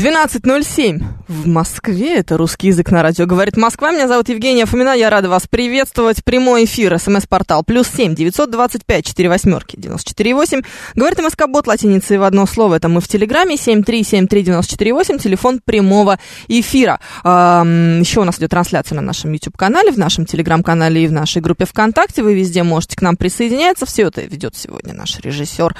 12.07 в Москве. Это русский язык на радио. Говорит Москва. Меня зовут Евгения Фомина. Я рада вас приветствовать. Прямой эфир. СМС-портал. Плюс семь девятьсот двадцать пять четыре восьмерки девяносто четыре восемь. Говорит МСК Бот латиницей в одно слово. Это мы в Телеграме. Семь три семь три девяносто четыре восемь. Телефон прямого эфира. еще у нас идет трансляция на нашем YouTube-канале, в нашем Телеграм-канале и в нашей группе ВКонтакте. Вы везде можете к нам присоединяться. Все это ведет сегодня наш режиссер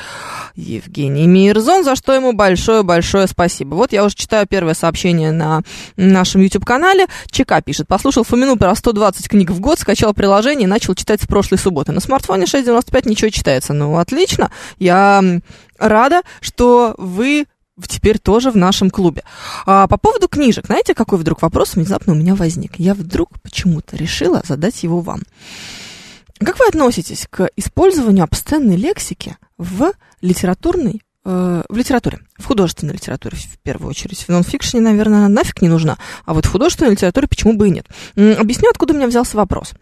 Евгений Мирзон, за что ему большое-большое спасибо. Вот я уже читаю первое сообщение на нашем YouTube-канале. ЧК пишет. Послушал Фомину про 120 книг в год, скачал приложение и начал читать с прошлой субботы. На смартфоне 6.95 ничего читается. Ну, отлично. Я рада, что вы теперь тоже в нашем клубе. А по поводу книжек, знаете, какой вдруг вопрос внезапно у меня возник? Я вдруг почему-то решила задать его вам. Как вы относитесь к использованию обсценной лексики в литературной в литературе, в художественной литературе в первую очередь. В нонфикшене, наверное, нафиг не нужна, а вот в художественной литературе почему бы и нет. Объясню, откуда у меня взялся вопрос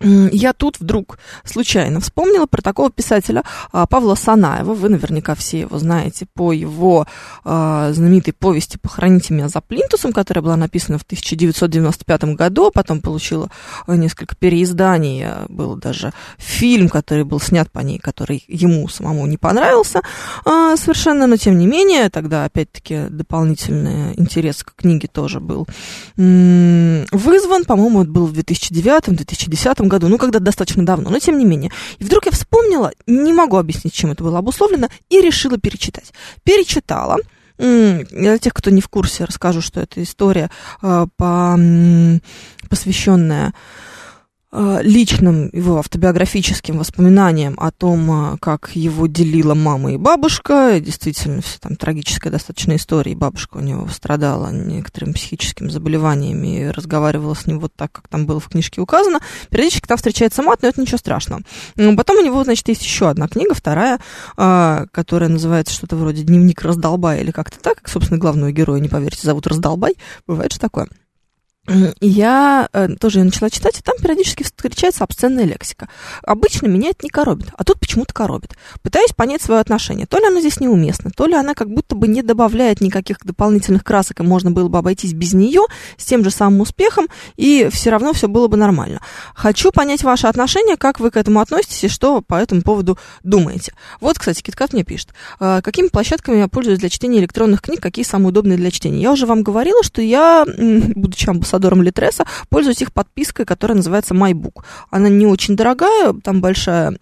я тут вдруг случайно вспомнила про такого писателя а, Павла Санаева. Вы наверняка все его знаете по его а, знаменитой повести «Похороните меня за плинтусом», которая была написана в 1995 году, а потом получила несколько переизданий. Был даже фильм, который был снят по ней, который ему самому не понравился совершенно, но тем не менее, тогда опять-таки дополнительный интерес к книге тоже был вызван. По-моему, это был в 2009-2010 году, ну, когда достаточно давно, но тем не менее. И вдруг я вспомнила, не могу объяснить, чем это было обусловлено, и решила перечитать. Перечитала. Для тех, кто не в курсе, расскажу, что это история, а, посвященная личным его автобиографическим воспоминаниям о том, э, как его делила мама и бабушка. Действительно, все там трагическая достаточно история. Бабушка у него страдала некоторыми психическими заболеваниями и разговаривала с ним вот так, как там было в книжке указано. Периодически там встречается мат, но это ничего страшного. Потом у него, значит, есть еще одна книга, вторая, э, которая называется что-то вроде «Дневник раздолбая» или как-то так, собственно, главного героя, не поверите, зовут Раздолбай. Бывает же такое я э, тоже ее начала читать, и там периодически встречается обсценная лексика. Обычно меня это не коробит, а тут почему-то коробит. Пытаюсь понять свое отношение. То ли оно здесь неуместно, то ли она как будто бы не добавляет никаких дополнительных красок, и можно было бы обойтись без нее с тем же самым успехом, и все равно все было бы нормально. Хочу понять ваше отношение, как вы к этому относитесь, и что по этому поводу думаете. Вот, кстати, Киткат мне пишет. «Э, какими площадками я пользуюсь для чтения электронных книг, какие самые удобные для чтения? Я уже вам говорила, что я, будучи амбассадором амбассадором Литреса, пользуюсь их подпиской, которая называется MyBook. Она не очень дорогая, там большая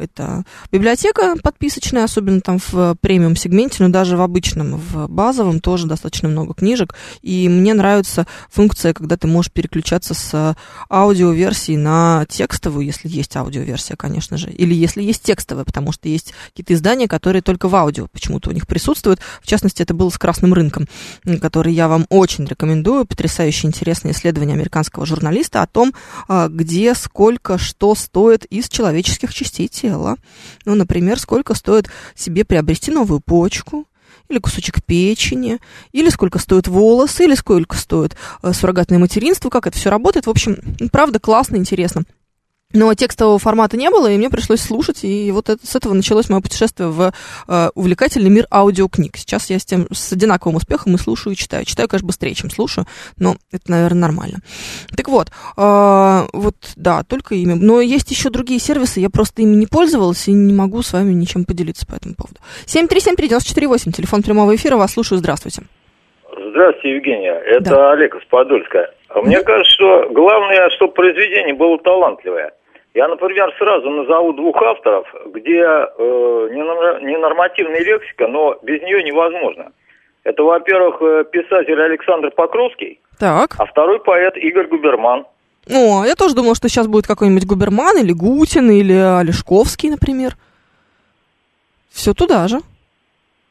это библиотека подписочная, особенно там в премиум сегменте, но даже в обычном, в базовом тоже достаточно много книжек. И мне нравится функция, когда ты можешь переключаться с аудиоверсии на текстовую, если есть аудиоверсия, конечно же, или если есть текстовая, потому что есть какие-то издания, которые только в аудио почему-то у них присутствуют. В частности, это было с «Красным рынком», который я вам очень рекомендую. Потрясающе интересное исследование американского журналиста о том, а, где, сколько, что стоит из человеческих частей тела. Ну, например, сколько стоит себе приобрести новую почку, или кусочек печени, или сколько стоят волосы, или сколько стоит э, суррогатное материнство, как это все работает. В общем, правда, классно, интересно. Но текстового формата не было, и мне пришлось слушать, и вот это, с этого началось мое путешествие в э, увлекательный мир аудиокниг. Сейчас я с тем с одинаковым успехом и слушаю, и читаю. Читаю, конечно, быстрее, чем слушаю, но это, наверное, нормально. Так вот, э, вот, да, только ими. Но есть еще другие сервисы, я просто ими не пользовалась и не могу с вами ничем поделиться по этому поводу. 7373948, телефон прямого эфира, вас слушаю, здравствуйте. Здравствуйте, Евгения. Это да. Олег из Подольска. Мне кажется, что главное, чтобы произведение было талантливое. Я, например, сразу назову двух авторов, где э, ненормативная лексика, но без нее невозможно. Это, во-первых, э, писатель Александр Покровский, так. а второй поэт Игорь Губерман. О, я тоже думал, что сейчас будет какой-нибудь Губерман или Гутин или Олешковский, например. Все туда же.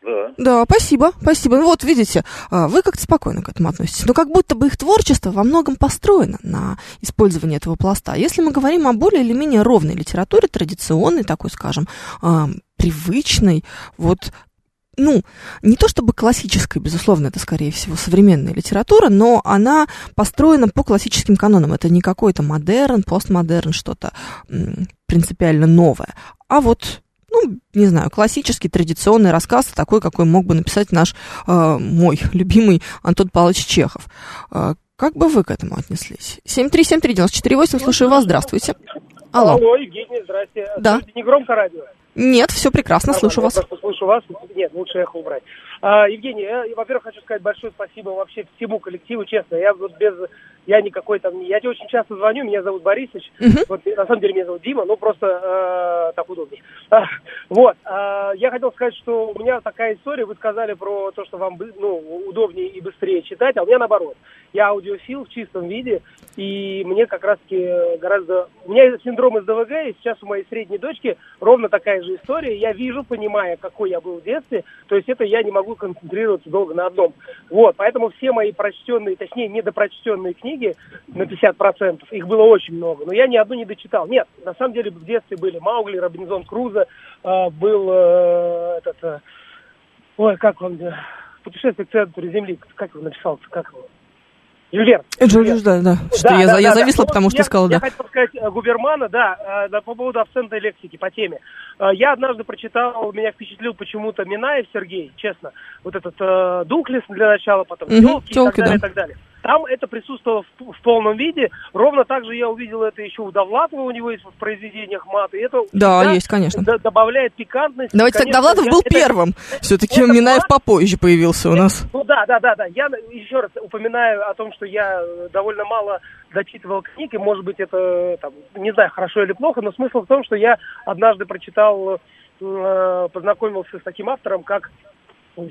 Да. Да, спасибо, спасибо. Ну вот, видите, а, вы как-то спокойно к этому относитесь. Но как будто бы их творчество во многом построено на использовании этого пласта. Если мы говорим о более или менее ровной литературе, традиционной такой, скажем, а, привычной, вот ну, не то чтобы классическая, безусловно, это, скорее всего, современная литература, но она построена по классическим канонам. Это не какой-то модерн, постмодерн, что-то принципиально новое, а вот ну, не знаю, классический, традиционный рассказ, такой, какой мог бы написать наш, э, мой любимый Антон Павлович Чехов. Э, как бы вы к этому отнеслись? 7373948, слушаю вас, здравствуйте. Алло. Алло, Евгений, здрасте. Да. Слушайте, не громко радио? Нет, все прекрасно, а, слушаю вас. Я просто слышу вас. Нет, лучше эхо убрать. А, Евгений, я, во-первых, хочу сказать большое спасибо вообще всему коллективу, честно. Я вот без я не какой там, я тебе очень часто звоню, меня зовут Борисович, uh-huh. вот на самом деле меня зовут Дима, ну просто э, так удобнее. А, вот, э, я хотел сказать, что у меня такая история, вы сказали про то, что вам ну, удобнее и быстрее читать, а у меня наоборот. Я аудиофил в чистом виде, и мне как раз-таки гораздо... У меня синдром СДВГ, и сейчас у моей средней дочки ровно такая же история. Я вижу, понимая, какой я был в детстве, то есть это я не могу концентрироваться долго на одном. Вот, поэтому все мои прочтенные, точнее, недопрочтенные книги на 50%, их было очень много, но я ни одну не дочитал. Нет, на самом деле в детстве были Маугли, Робинзон Крузо, э, был э, этот... Э, ой, как он... Э, путешествие к центру Земли, как его написал, как его? Жюль Верн. да, да. Что да, я, да, я да, зависла, да. потому что я, сказала, я да. Я хотел сказать э, Губермана, да, э, по поводу акцента лексики, по теме. Э, я однажды прочитал, меня впечатлил почему-то Минаев Сергей, честно. Вот этот э, Дуклес для начала, потом угу, Телки и так далее, да. и так далее. Там это присутствовало в, в полном виде. Ровно так же я увидел это еще у Довлатова, у него есть в произведениях мат. И это да, есть, конечно. Д- добавляет пикантность. Давайте конечно, так, Довлатов был это, первым. Все-таки Минаев мат, попозже появился у нас. Ну да, да, да, да. Я еще раз упоминаю о том, что я довольно мало дочитывал книг, и, может быть, это, там, не знаю, хорошо или плохо, но смысл в том, что я однажды прочитал, э, познакомился с таким автором, как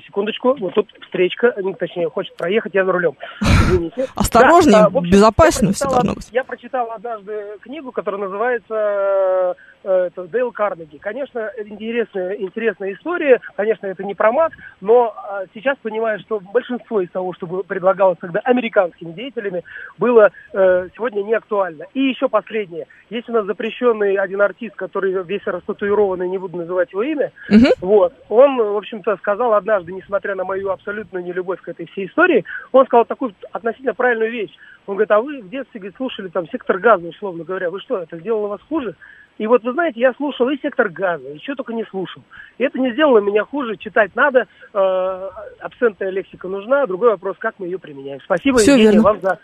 Секундочку, вот тут встречка, точнее, хочет проехать, я за рулем. Извините. Осторожнее, да, общем, безопасно все должно быть. Я прочитал однажды книгу, которая называется это Дейл Карнеги. Конечно, интересная, интересная история, конечно, это не про мат, но а, сейчас понимаю, что большинство из того, что предлагалось тогда американскими деятелями, было э, сегодня не актуально. И еще последнее. Есть у нас запрещенный один артист, который весь растатуированный, не буду называть его имя, uh-huh. вот, он, в общем-то, сказал однажды, несмотря на мою абсолютную нелюбовь к этой всей истории, он сказал такую относительно правильную вещь. Он говорит, а вы в детстве говорит, слушали там сектор газа, условно говоря, вы что, это сделало вас хуже? И вот, вы знаете, я слушал и сектор газа, и что только не слушал. И это не сделало меня хуже. Читать надо, э, абсентная лексика нужна. Другой вопрос, как мы ее применяем. Спасибо, все Евгений, верно. вам за,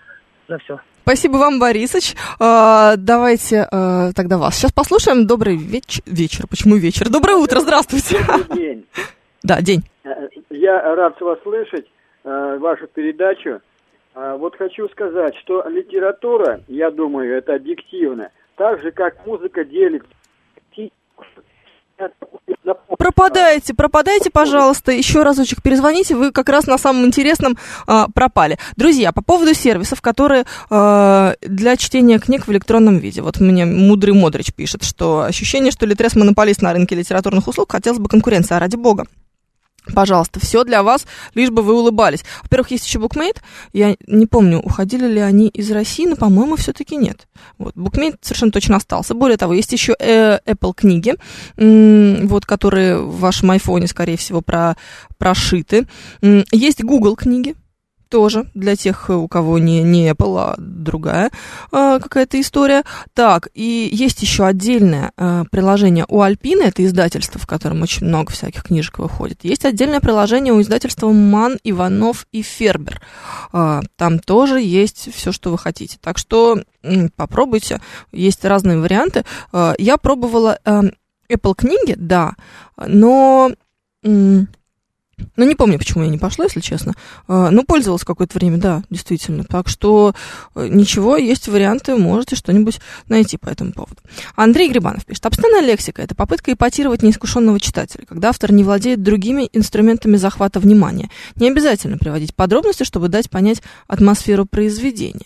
за все. Спасибо вам, Борисович. А, давайте а, тогда вас сейчас послушаем. Добрый веч- вечер. Почему вечер? Доброе утро, здравствуйте. Добрый день. Да, день. Я рад вас слышать, вашу передачу. Вот хочу сказать, что литература, я думаю, это объективно. Так же, как музыка делит. Пропадаете, пропадайте, пожалуйста, еще разочек перезвоните, вы как раз на самом интересном а, пропали. Друзья, по поводу сервисов, которые а, для чтения книг в электронном виде. Вот мне Мудрый Модрич пишет, что ощущение, что Литрес монополист на рынке литературных услуг, хотелось бы конкуренция, а ради бога. Пожалуйста, все для вас, лишь бы вы улыбались. Во-первых, есть еще Bookmate. Я не помню, уходили ли они из России, но, по-моему, все-таки нет. Вот, Bookmate совершенно точно остался. Более того, есть еще э, Apple книги, вот, которые в вашем айфоне, скорее всего, про, прошиты. Есть Google книги, тоже для тех, у кого не, не Apple, а другая э, какая-то история. Так, и есть еще отдельное э, приложение у Альпины, это издательство, в котором очень много всяких книжек выходит. Есть отдельное приложение у издательства Ман, Иванов и Фербер. Э, там тоже есть все, что вы хотите. Так что э, попробуйте, есть разные варианты. Э, я пробовала э, Apple книги, да, но... Э, ну, не помню, почему я не пошла, если честно. Ну, пользовалась какое-то время, да, действительно. Так что ничего, есть варианты, можете что-нибудь найти по этому поводу. Андрей Грибанов пишет. Обстойная лексика – это попытка ипотировать неискушенного читателя, когда автор не владеет другими инструментами захвата внимания. Не обязательно приводить подробности, чтобы дать понять атмосферу произведения.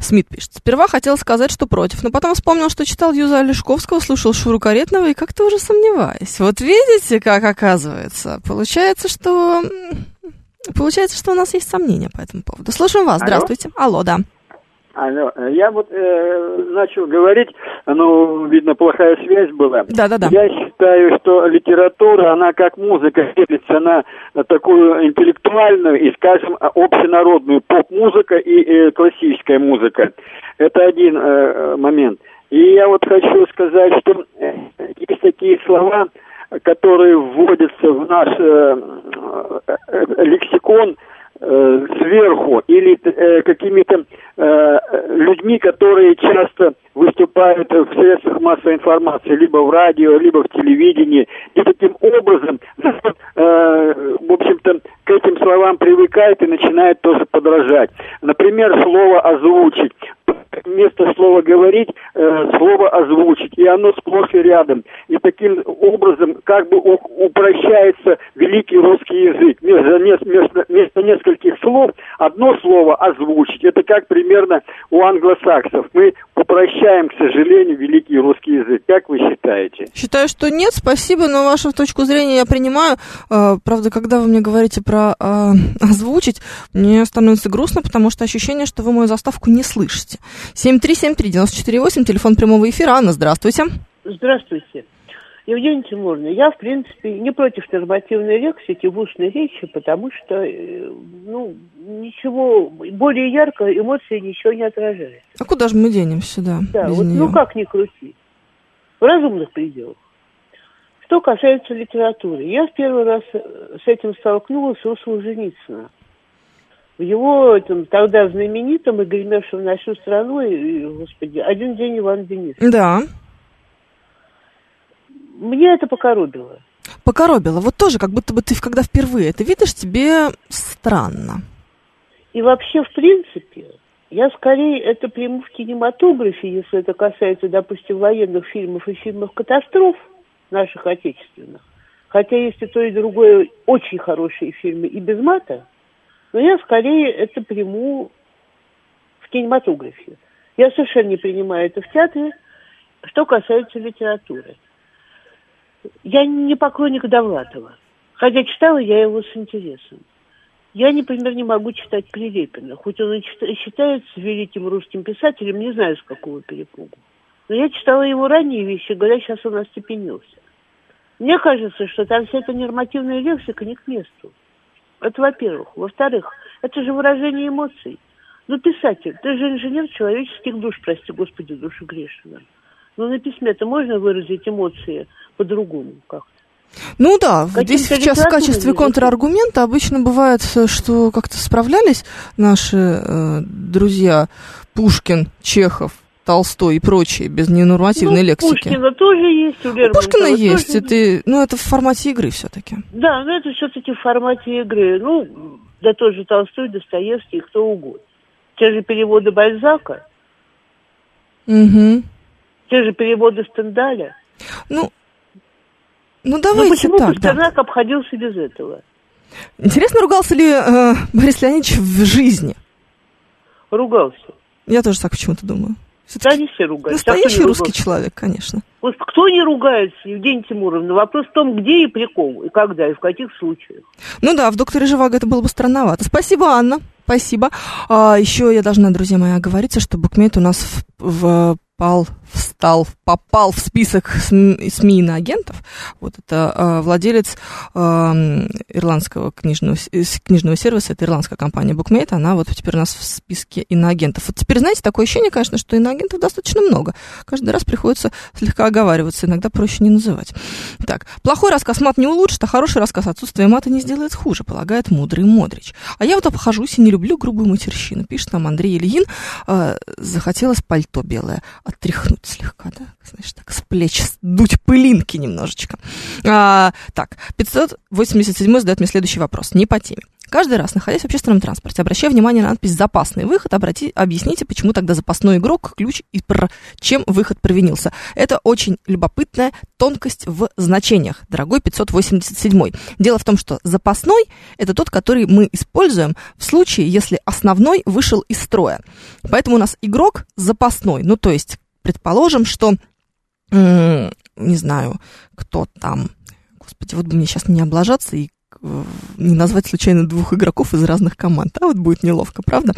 Смит пишет. Сперва хотел сказать, что против, но потом вспомнил, что читал Юза Олешковского, слушал Шуру Каретного и как-то уже сомневаюсь. Вот видите, как оказывается. Получается, что... Получается, что у нас есть сомнения по этому поводу. Слушаем вас. Здравствуйте. Алло, Алло да. Алло, я вот э, начал говорить, ну, видно, плохая связь была. Да, да, да. Я считаю, что литература, она как музыка делится на такую интеллектуальную и, скажем, общенародную поп-музыка и э, классическая музыка. Это один э, момент. И я вот хочу сказать, что э, есть такие слова, которые вводятся в наш э, э, лексикон, сверху или э, какими-то э, людьми, которые часто выступают в средствах массовой информации, либо в радио, либо в телевидении, и таким образом, э, в общем-то, к этим словам привыкает и начинает тоже подражать. Например, слово «озвучить» вместо слова говорить, э, слово озвучить, и оно сплошь и рядом. И таким образом как бы упрощается великий русский язык. Вместо, вместо, вместо нескольких слов одно слово озвучить. Это как примерно у англосаксов. Мы упрощаем, к сожалению, великий русский язык. Как вы считаете? Считаю, что нет, спасибо, но вашу точку зрения я принимаю. Э, правда, когда вы мне говорите про э, озвучить, мне становится грустно, потому что ощущение, что вы мою заставку не слышите. 7373948, телефон прямого эфира. Анна, здравствуйте. Здравствуйте. Евгения Тимуровна, я, в принципе, не против нормативной лексики в устной речи, потому что, э, ну, ничего, более ярко эмоции ничего не отражает. А куда же мы денемся, да? Да, вот, ну как ни крути. В разумных пределах. Что касается литературы, я в первый раз с этим столкнулась у Солженицына в его этом, тогда знаменитом и гремевшем на всю страну, и, господи, «Один день Иван Денис». Да. Мне это покоробило. Покоробило. Вот тоже, как будто бы ты, когда впервые это видишь, тебе странно. И вообще, в принципе, я скорее это приму в кинематографе, если это касается, допустим, военных фильмов и фильмов катастроф наших отечественных. Хотя есть и то, и другое очень хорошие фильмы и без мата – но я скорее это приму в кинематографе. Я совершенно не принимаю это в театре. Что касается литературы. Я не поклонник Довлатова. Хотя читала я его с интересом. Я, например, не могу читать Прилепина, хоть он и считается великим русским писателем, не знаю, с какого перепугу. Но я читала его ранние вещи, говоря, сейчас он остепенился. Мне кажется, что там вся эта нормативная лексика не к месту. Это во-первых. Во-вторых, это же выражение эмоций. Ну, писатель, ты же инженер человеческих душ, прости господи, души грешного. Ну, на письме-то можно выразить эмоции по-другому как-то. Ну да, здесь сейчас в качестве контраргумента обычно бывает, что как-то справлялись наши э, друзья Пушкин, Чехов, Толстой и прочие, без ненормативной ну, лексики. Пушкина тоже есть, у Лермонтова Пушкина есть, это, ну, это в формате игры все-таки. Да, но это все-таки в формате игры. Ну, да тот же Толстой, Достоевский кто угодно. Те же переводы Бальзака. Угу. Те же переводы Стендаля. Ну, ну давайте ну, почему так, Пастернак да. обходился без этого? Интересно, ругался ли э, Борис Леонидович в жизни? Ругался. Я тоже так почему-то думаю. Да, они все ругаются. Настоящий а русский человек, конечно. Вот кто не ругается, Евгения Тимуровна? Вопрос в том, где и при ком, и когда, и в каких случаях. Ну да, в «Докторе Живаго» это было бы странновато. Спасибо, Анна. Спасибо. А, еще я должна, друзья мои, оговориться, что букмейт у нас в, в встал, попал в список СМИ иноагентов. Вот это э, владелец э, ирландского книжного, книжного сервиса, это ирландская компания Bookmate, она вот теперь у нас в списке иноагентов. Вот теперь, знаете, такое ощущение, конечно, что иноагентов достаточно много. Каждый раз приходится слегка оговариваться, иногда проще не называть. Так, плохой рассказ мат не улучшит, а хороший рассказ отсутствие мата не сделает хуже, полагает мудрый Модрич. А я вот обхожусь и не люблю грубую матерщину, пишет нам Андрей Ильин. Э, захотелось пальто белое отряхнуть. Сдуть слегка, да, знаешь, так с плеч сдуть пылинки немножечко. А, так, 587 задает мне следующий вопрос, не по теме. Каждый раз, находясь в общественном транспорте, обращая внимание на надпись «Запасный выход», обрати, объясните, почему тогда запасной игрок, ключ и про чем выход провинился. Это очень любопытная тонкость в значениях, дорогой 587. Дело в том, что запасной – это тот, который мы используем в случае, если основной вышел из строя. Поэтому у нас игрок запасной. Ну, то есть, предположим, что, не знаю, кто там, господи, вот бы мне сейчас не облажаться и не назвать случайно двух игроков из разных команд, а вот будет неловко, правда?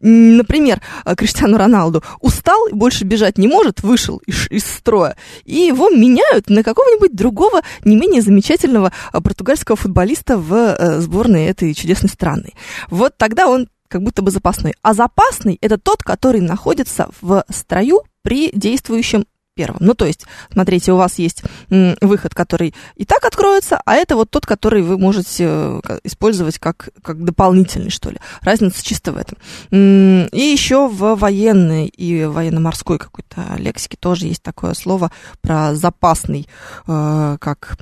Например, э, Криштиану Роналду устал и больше бежать не может, вышел из, из строя, и его меняют на какого-нибудь другого, не менее замечательного э, португальского футболиста в э, сборной этой чудесной страны. Вот тогда он как будто бы запасной. А запасный – это тот, который находится в строю при действующем первым. Ну, то есть, смотрите, у вас есть выход, который и так откроется, а это вот тот, который вы можете э, использовать как, как дополнительный, что ли. Разница чисто в этом. И еще в военной и военно-морской какой-то лексике тоже есть такое слово про запасный, э, как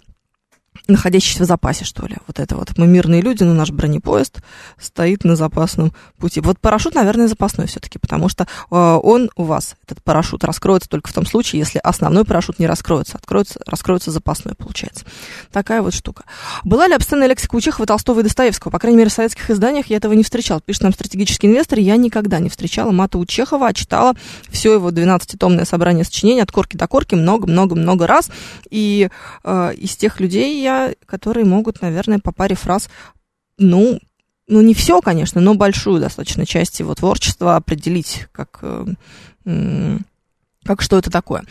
находящийся в запасе, что ли. Вот это вот. Мы мирные люди, но наш бронепоезд стоит на запасном пути. Вот парашют, наверное, запасной все-таки, потому что э, он у вас, этот парашют, раскроется только в том случае, если основной парашют не раскроется. Откроется, раскроется запасной, получается. Такая вот штука. Была ли обсценная лексика у Чехова, Толстого и Достоевского? По крайней мере, в советских изданиях я этого не встречал. Пишет нам стратегический инвестор, я никогда не встречала мата у Чехова, а читала все его 12-томное собрание сочинений от корки до корки много-много-много раз. И э, из тех людей я которые могут, наверное, по паре фраз, ну, ну не все, конечно, но большую достаточно часть его творчества определить как э, как что это такое.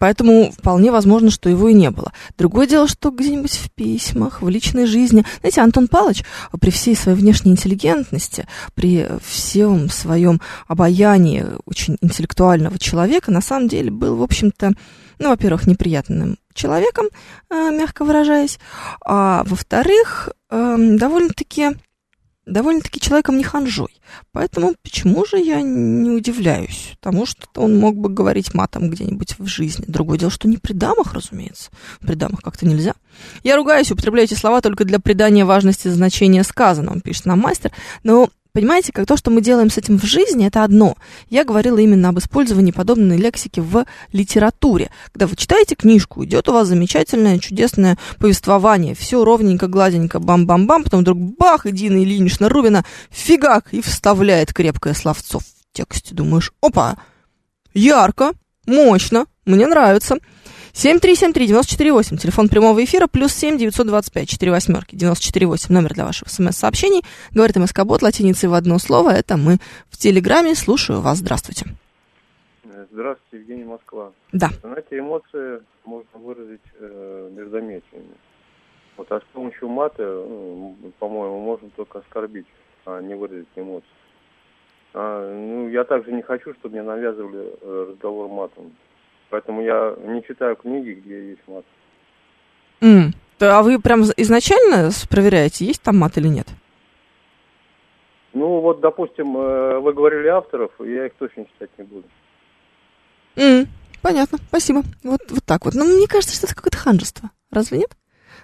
Поэтому вполне возможно, что его и не было. Другое дело, что где-нибудь в письмах, в личной жизни. Знаете, Антон Павлович при всей своей внешней интеллигентности, при всем своем обаянии очень интеллектуального человека, на самом деле был, в общем-то, ну, во-первых, неприятным человеком, э, мягко выражаясь, а во-вторых, эм, довольно-таки довольно-таки человеком не ханжой. Поэтому почему же я не удивляюсь тому, что он мог бы говорить матом где-нибудь в жизни. Другое дело, что не при дамах, разумеется. При дамах как-то нельзя. Я ругаюсь, употребляю эти слова только для придания важности значения сказанного, пишет нам мастер. Но Понимаете, как то, что мы делаем с этим в жизни, это одно. Я говорила именно об использовании подобной лексики в литературе. Когда вы читаете книжку, идет у вас замечательное, чудесное повествование, все ровненько, гладенько, бам-бам-бам, потом вдруг бах, и Дина Ильинична Рубина фигак и вставляет крепкое словцо в тексте. Думаешь, опа, ярко, мощно, мне нравится. 7373948, телефон прямого эфира, плюс 7 925 4 восьмерки, 948, номер для ваших смс-сообщений. Говорит МСК-бот латиницей в одно слово, это мы в Телеграме. Слушаю вас, здравствуйте. Здравствуйте, Евгений Москва. Да. Знаете, эмоции можно выразить э, междометиями. Вот, а с помощью мата, ну, по-моему, можно только оскорбить, а не выразить эмоции. А, ну, я также не хочу, чтобы мне навязывали э, разговор матом. Поэтому я не читаю книги, где есть мат. Mm. А вы прям изначально проверяете, есть там мат или нет? Ну, вот, допустим, э, вы говорили авторов, я их точно читать не буду. Mm. Понятно, спасибо. Вот, вот так вот. Но мне кажется, что это какое-то ханжество. Разве нет?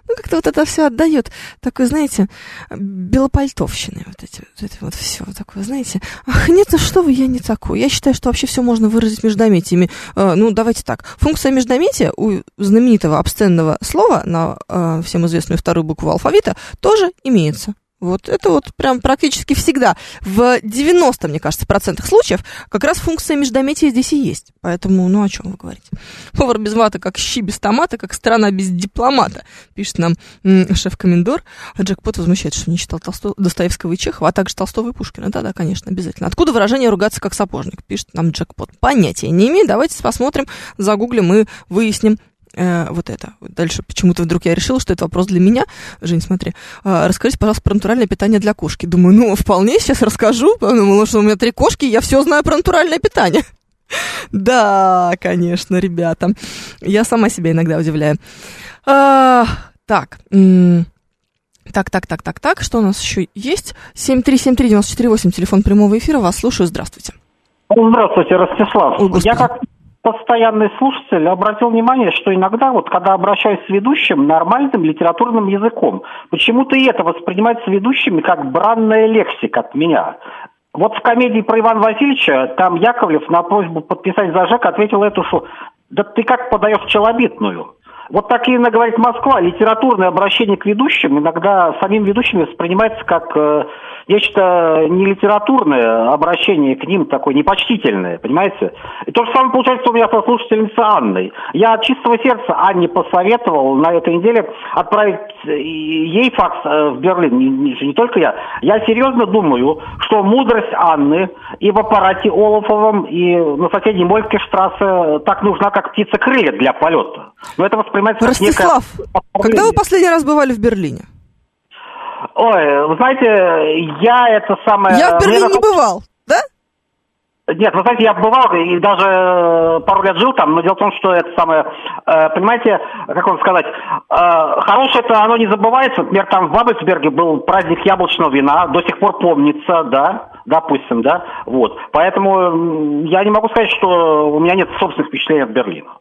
Ну, как-то вот это все отдает такой, знаете, белопальтовщины. Вот эти вот, это вот все такое, знаете. Ах, нет, ну что вы, я не такой. Я считаю, что вообще все можно выразить междометиями. Э, ну, давайте так. Функция междометия у знаменитого обсценного слова на э, всем известную вторую букву алфавита тоже имеется. Вот это вот прям практически всегда. В 90, мне кажется, процентах случаев как раз функция междометия здесь и есть. Поэтому, ну, о чем вы говорите? Повар без мата, как щи без томата, как страна без дипломата, пишет нам шеф-комендор. А Джекпот возмущается, что не читал Толсто... Достоевского и Чехова, а также Толстого и Пушкина. Да-да, конечно, обязательно. Откуда выражение «ругаться как сапожник», пишет нам Джекпот. Понятия не имею. Давайте посмотрим, загуглим и выясним, э, вот это. Дальше почему-то вдруг я решила, что это вопрос для меня. Жень, смотри, э, расскажите, пожалуйста, про натуральное питание для кошки. Думаю, ну, вполне, сейчас расскажу. Думала, что у меня три кошки, я все знаю про натуральное питание. Да, конечно, ребята. Я сама себя иногда удивляю. А, так, так, так, так, так, так, что у нас еще есть? 7373948, телефон прямого эфира, вас слушаю, здравствуйте. Здравствуйте, Ростислав. Ой, Я как постоянный слушатель обратил внимание, что иногда, вот когда обращаюсь с ведущим нормальным литературным языком, почему-то и это воспринимается ведущими как бранная лексика от меня. Вот в комедии про Ивана Васильевича там Яковлев на просьбу подписать зажек ответил эту, что да ты как подаешь челобитную? Вот так именно говорит Москва. Литературное обращение к ведущим иногда самим ведущими воспринимается как э, нечто не литературное обращение к ним, такое непочтительное, понимаете? И то же самое получается у меня со слушательницей Анной. Я от чистого сердца Анне посоветовал на этой неделе отправить ей факс э, в Берлин, не, не, не только я. Я серьезно думаю, что мудрость Анны и в аппарате Олафовом, и на соседней Молькештрассе так нужна, как птица крылья для полета. Но это воспринимается Ростислав, как некое... когда вы последний раз бывали в Берлине? Ой, вы знаете, я это самое... Я в Берлине не бывал, да? Нет, вы знаете, я бывал и даже э, пару лет жил там, но дело в том, что это самое, э, понимаете, как вам сказать, э, хорошее это оно не забывается. Например, там в Бабельсберге был праздник яблочного вина, до сих пор помнится, да, допустим, да, вот. Поэтому я не могу сказать, что у меня нет собственных впечатлений от Берлина.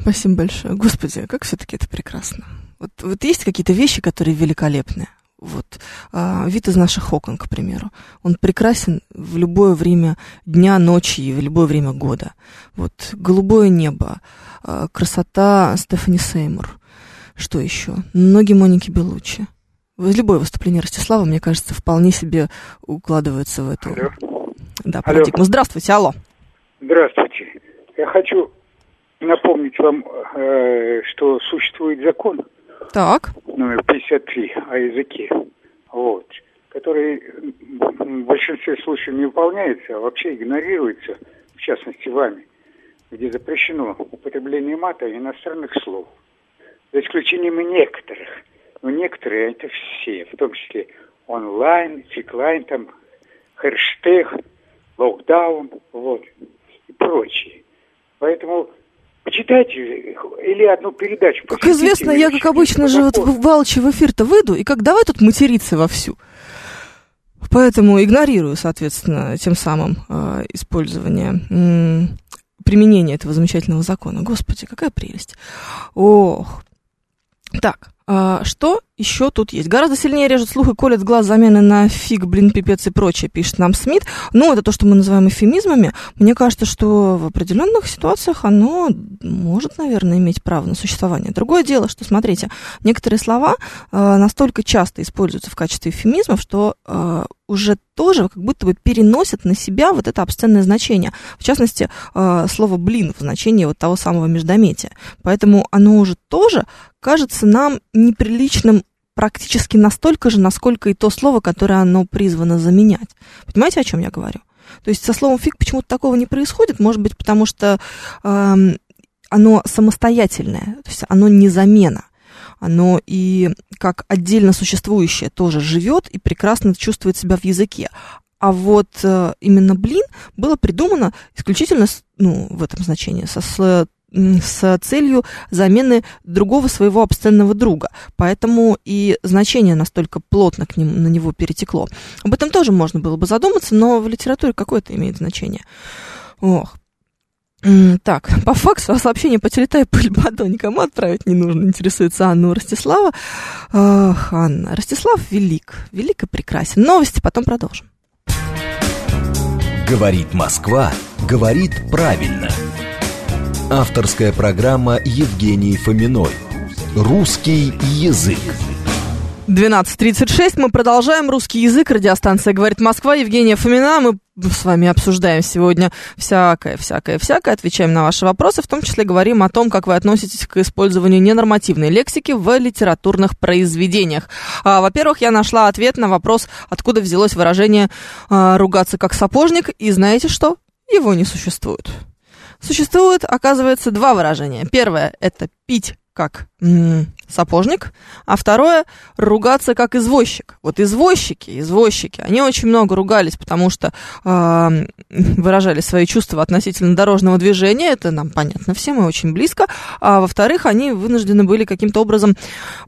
Спасибо большое. Господи, как все-таки это прекрасно. Вот, вот есть какие-то вещи, которые великолепны. Вот а, вид из наших окон, к примеру, он прекрасен в любое время дня, ночи и в любое время года. Вот голубое небо, а, красота Стефани Сеймур. Что еще? Ноги Моники Белучи. Любое выступление Ростислава, мне кажется, вполне себе укладывается в эту алло. Да, парадигму. Здравствуйте, алло. Здравствуйте. Я хочу напомнить вам, э, что существует закон, так. номер 53 о языке, вот, который в большинстве случаев не выполняется, а вообще игнорируется, в частности вами, где запрещено употребление мата и иностранных слов, за исключением некоторых. Но некоторые это все, в том числе онлайн, фиклайн, там, хэштег, локдаун, вот, и прочие. Поэтому Почитайте или одну передачу. Как известно, я, как обычно же, вот в Балчи в эфир-то выйду, и как давай тут материться вовсю. Поэтому игнорирую, соответственно, тем самым э, использование, э, применение этого замечательного закона. Господи, какая прелесть. Ох. Так, что еще тут есть? Гораздо сильнее режет слух и колет глаз замены на фиг, блин, пипец и прочее, пишет нам Смит. Ну, это то, что мы называем эфемизмами. Мне кажется, что в определенных ситуациях оно может, наверное, иметь право на существование. Другое дело, что, смотрите, некоторые слова э, настолько часто используются в качестве эфемизмов, что э, уже тоже как будто бы переносят на себя вот это обсценное значение. В частности, слово «блин» в значении вот того самого междометия. Поэтому оно уже тоже кажется нам неприличным практически настолько же, насколько и то слово, которое оно призвано заменять. Понимаете, о чем я говорю? То есть со словом фиг почему-то такого не происходит, может быть, потому что э, оно самостоятельное, то есть оно не замена. Оно и как отдельно существующее тоже живет и прекрасно чувствует себя в языке. А вот э, именно блин было придумано исключительно ну, в этом значении со, с с целью замены другого своего обсценного друга. Поэтому и значение настолько плотно к ним, на него перетекло. Об этом тоже можно было бы задуматься, но в литературе какое-то имеет значение. Ох. Так, по факсу, а сообщение по телетайпу Эльбадо никому отправить не нужно, интересуется Анна у Ростислава. Ох, Анна, Ростислав велик, велик и прекрасен. Новости, потом продолжим. Говорит Москва, говорит правильно. Авторская программа Евгении Фоминой. Русский язык. 12.36. Мы продолжаем русский язык. Радиостанция «Говорит Москва». Евгения Фомина. Мы с вами обсуждаем сегодня всякое, всякое, всякое. Отвечаем на ваши вопросы. В том числе говорим о том, как вы относитесь к использованию ненормативной лексики в литературных произведениях. А, во-первых, я нашла ответ на вопрос, откуда взялось выражение а, «ругаться как сапожник». И знаете что? Его не существует. Существует, оказывается, два выражения. Первое – это пить как сапожник, а второе ругаться как извозчик. Вот извозчики, извозчики, они очень много ругались, потому что э, выражали свои чувства относительно дорожного движения, это нам понятно всем и очень близко, а во-вторых, они вынуждены были каким-то образом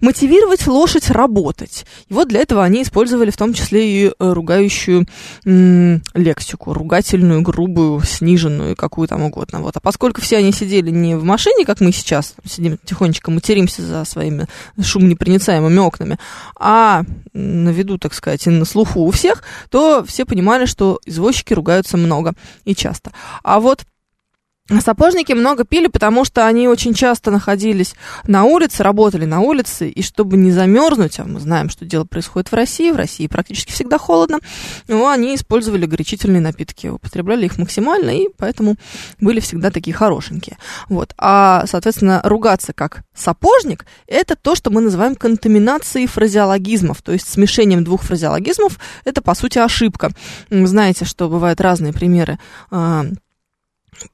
мотивировать лошадь работать. И вот для этого они использовали в том числе и э, ругающую м, лексику, ругательную, грубую, сниженную, какую там угодно. Вот. А поскольку все они сидели не в машине, как мы сейчас, сидим тихонечко материмся за своими шумонепроницаемыми окнами, а на виду, так сказать, и на слуху у всех, то все понимали, что извозчики ругаются много и часто. А вот Сапожники много пили, потому что они очень часто находились на улице, работали на улице, и чтобы не замерзнуть, а мы знаем, что дело происходит в России, в России практически всегда холодно, но они использовали горячительные напитки, употребляли их максимально, и поэтому были всегда такие хорошенькие. Вот. А, соответственно, ругаться как сапожник, это то, что мы называем контаминацией фразеологизмов, то есть смешением двух фразеологизмов, это, по сути, ошибка. Вы знаете, что бывают разные примеры а,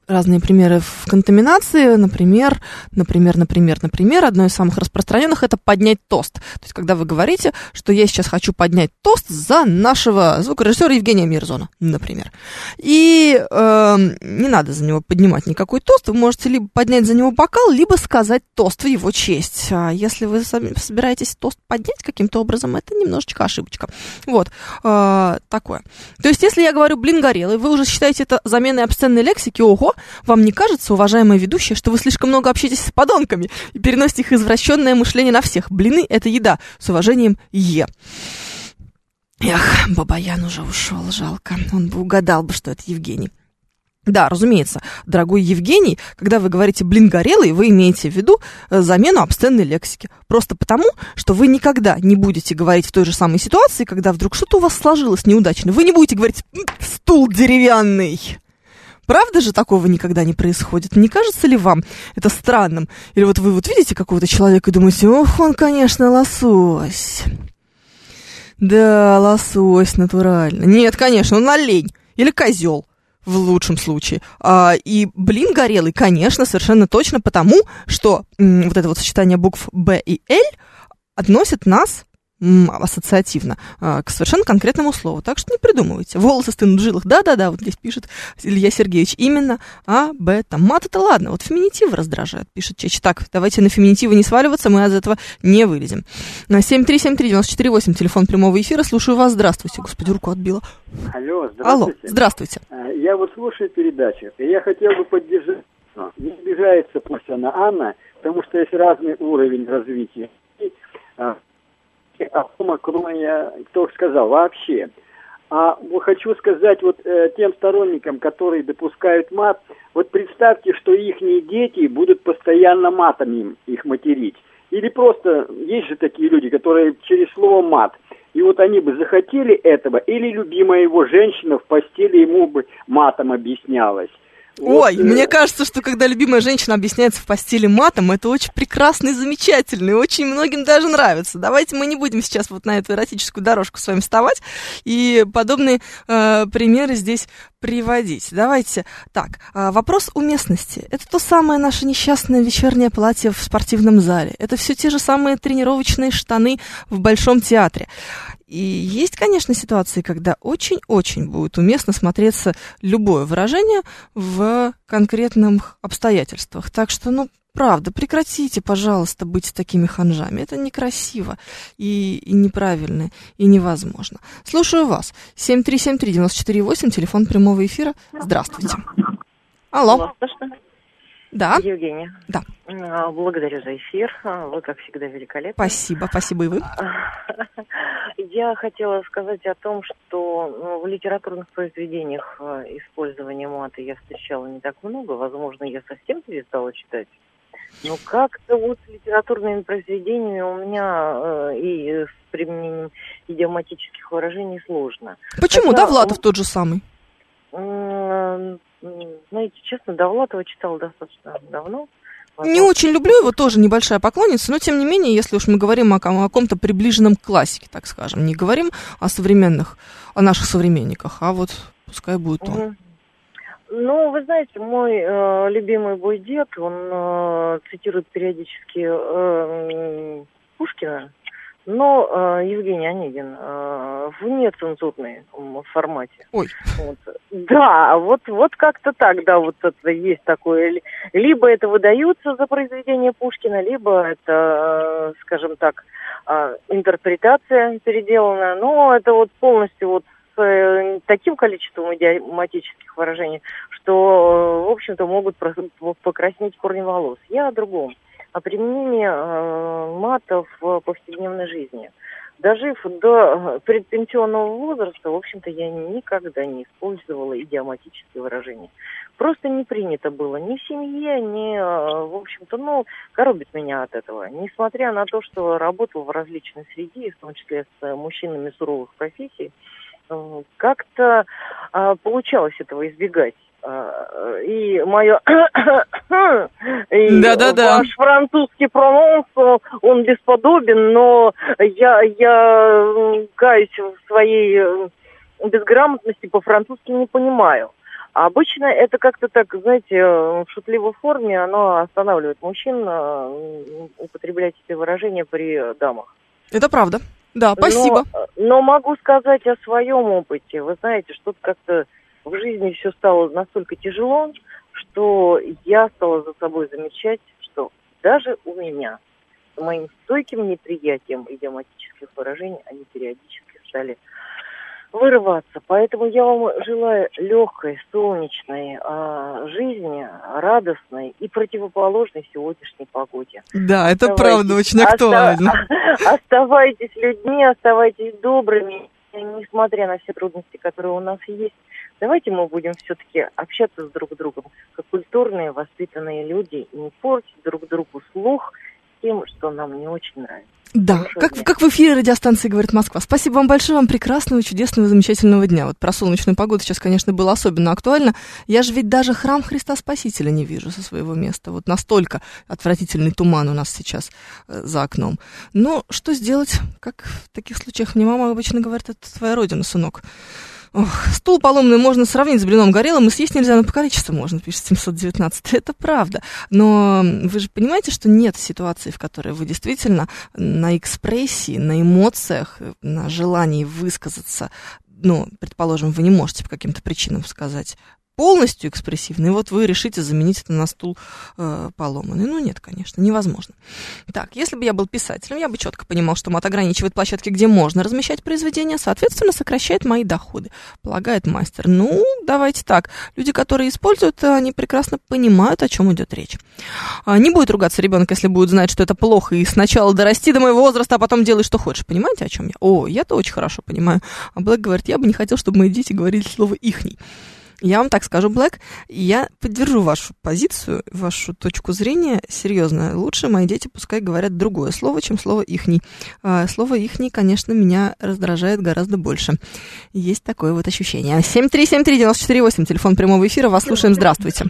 разные примеры в контаминации. Например, например, например, например, одно из самых распространенных это поднять тост. То есть, когда вы говорите, что я сейчас хочу поднять тост за нашего звукорежиссера Евгения Мирзона, например. И э, не надо за него поднимать никакой тост. Вы можете либо поднять за него бокал, либо сказать тост в его честь. А если вы собираетесь тост поднять каким-то образом, это немножечко ошибочка. Вот. Э, такое. То есть, если я говорю, блин, горелый, вы уже считаете это заменой обсценной лексики, ого, вам не кажется, уважаемая ведущая, что вы слишком много общаетесь с подонками и переносите их извращенное мышление на всех? Блины – это еда. С уважением, Е. Эх, Бабаян уже ушел, жалко. Он бы угадал бы, что это Евгений. Да, разумеется, дорогой Евгений, когда вы говорите «блин горелый», вы имеете в виду э, замену обсценной лексики. Просто потому, что вы никогда не будете говорить в той же самой ситуации, когда вдруг что-то у вас сложилось неудачно. Вы не будете говорить «стул деревянный». Правда же такого никогда не происходит? Не кажется ли вам это странным? Или вот вы вот видите какого-то человека и думаете, ох, он, конечно, лосось. Да, лосось натурально. Нет, конечно, он олень или козел в лучшем случае. А, и блин горелый, конечно, совершенно точно потому, что м, вот это вот сочетание букв Б и Л относит нас ассоциативно а, к совершенно конкретному слову. Так что не придумывайте. Волосы стынут в жилах. Да-да-да, вот здесь пишет Илья Сергеевич. Именно об этом. Мат это ладно, вот феминитивы раздражают, пишет Чеч. Так, давайте на феминитивы не сваливаться, мы из этого не вылезем. 7373948, телефон прямого эфира. Слушаю вас. Здравствуйте. Господи, руку отбила. Алло, здравствуйте. Алло, здравствуйте. А, я вот слушаю передачу, и я хотел бы поддержать. Не обижается пусть она Анна, потому что есть разный уровень развития а, о том, кроме, кто сказал, вообще. А хочу сказать вот э, тем сторонникам, которые допускают мат, вот представьте, что их дети будут постоянно матами их материть. Или просто, есть же такие люди, которые через слово мат. И вот они бы захотели этого, или любимая его женщина в постели ему бы матом объяснялась. Ой, вот, мне кажется, что когда любимая женщина объясняется в постели матом, это очень прекрасно и замечательно, и очень многим даже нравится. Давайте мы не будем сейчас вот на эту эротическую дорожку с вами вставать и подобные э, примеры здесь приводить. Давайте так, э, вопрос уместности. Это то самое наше несчастное вечернее платье в спортивном зале. Это все те же самые тренировочные штаны в Большом театре. И есть, конечно, ситуации, когда очень-очень будет уместно смотреться любое выражение в конкретных обстоятельствах. Так что, ну, правда, прекратите, пожалуйста, быть такими ханжами. Это некрасиво и, и неправильно, и невозможно. Слушаю вас. 7373948, телефон прямого эфира. Здравствуйте. Алло. Да. Евгения. Да. А, благодарю за эфир. А, вы, как всегда, великолепны. Спасибо, спасибо и вы. Я хотела сказать о том, что ну, в литературных произведениях а, использования мата я встречала не так много. Возможно, я совсем перестала читать. Но как-то вот с литературными произведениями у меня э, и с применением идиоматических выражений сложно. Почему? Хотя, Довлатов он... тот же самый. Знаете, честно, Довлатова читала достаточно давно. Не очень люблю его, тоже небольшая поклонница, но тем не менее, если уж мы говорим о, о ком-то приближенном классике, так скажем, не говорим о современных, о наших современниках, а вот пускай будет он. Ну, вы знаете, мой э, любимый бойдед, он э, цитирует периодически э, Пушкина, но э, Евгений Онегин э, в нецензурной формате. Ой. Вот. Да, вот, вот как-то так, да, вот это есть такое. Либо это выдаются за произведение Пушкина, либо это, э, скажем так, э, интерпретация переделанная. Но это вот полностью вот с таким количеством идиоматических выражений, что, в общем-то, могут покраснеть корни волос. Я о другом о применении э, мата в повседневной жизни. Дожив до предпенсионного возраста, в общем-то, я никогда не использовала идиоматические выражения. Просто не принято было ни в семье, ни, э, в общем-то, ну, коробит меня от этого. Несмотря на то, что работал в различной среде, в том числе с мужчинами суровых профессий, э, как-то получалось этого избегать. А, и мое да-да-да. ваш французский прононс, он бесподобен, но я, я каюсь в своей безграмотности по-французски не понимаю. А обычно это как-то так, знаете, в шутливой форме оно останавливает мужчин употреблять эти выражения при дамах. Это правда. Да, спасибо. Но, но могу сказать о своем опыте. Вы знаете, что-то как-то в жизни все стало настолько тяжело, что я стала за собой замечать, что даже у меня с моим стойким неприятием идиоматических выражений они периодически стали вырываться. Поэтому я вам желаю легкой, солнечной а, жизни, радостной и противоположной сегодняшней погоде. Да, это правда очень актуально. Оставайтесь людьми, оставайтесь добрыми, несмотря на все трудности, которые у нас есть. Давайте мы будем все-таки общаться с друг другом, как культурные, воспитанные люди, и не портить друг другу слух тем, что нам не очень нравится. Да, как, как в эфире радиостанции «Говорит Москва». Спасибо вам большое, вам прекрасного, чудесного, замечательного дня. Вот про солнечную погоду сейчас, конечно, было особенно актуально. Я же ведь даже храм Христа Спасителя не вижу со своего места. Вот настолько отвратительный туман у нас сейчас э, за окном. Но что сделать? Как в таких случаях мне мама обычно говорит, это твоя родина, сынок. Ох, стул поломный можно сравнить с блином горелым, и съесть нельзя, но по количеству можно, пишет 719. Это правда. Но вы же понимаете, что нет ситуации, в которой вы действительно на экспрессии, на эмоциях, на желании высказаться ну, предположим, вы не можете по каким-то причинам сказать полностью экспрессивный, вот вы решите заменить это на стул э, поломанный. Ну, нет, конечно, невозможно. Так, если бы я был писателем, я бы четко понимал, что мат ограничивает площадки, где можно размещать произведения, соответственно, сокращает мои доходы, полагает мастер. Ну, давайте так. Люди, которые используют, они прекрасно понимают, о чем идет речь. А, не будет ругаться ребенок, если будет знать, что это плохо, и сначала дорасти до моего возраста, а потом делай, что хочешь. Понимаете, о чем я? О, я-то очень хорошо понимаю. А Блэк говорит, я бы не хотел, чтобы мои дети говорили слово «ихний». Я вам так скажу, Блэк, я поддержу вашу позицию, вашу точку зрения, серьезно. Лучше мои дети пускай говорят другое слово, чем слово «ихний». А, слово «ихний», конечно, меня раздражает гораздо больше. Есть такое вот ощущение. 7373948, телефон прямого эфира, вас слушаем, здравствуйте.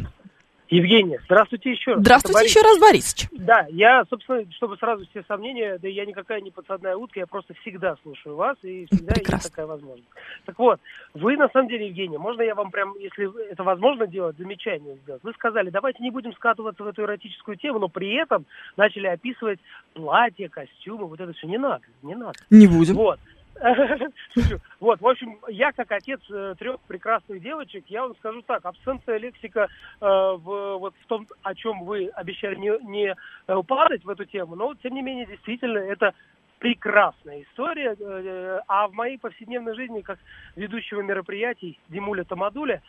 Евгения, здравствуйте еще раз. Здравствуйте еще раз, Борисович. Да, я, собственно, чтобы сразу все сомнения, да я никакая не подсадная утка, я просто всегда слушаю вас, и всегда Прекрасно. есть такая возможность. Так вот, вы на самом деле, Евгения, можно я вам прям, если это возможно делать, замечание сделать? Вы сказали, давайте не будем скатываться в эту эротическую тему, но при этом начали описывать платья, костюмы, вот это все не надо, не надо. Не будем. Вот. Вот, в общем, я как отец э, трех прекрасных девочек, я вам скажу так, абсенция лексика э, в, вот в том, о чем вы обещали не, не э, падать в эту тему, но тем не менее, действительно, это прекрасная история. А в моей повседневной жизни, как ведущего мероприятий Димуля Тамадуля,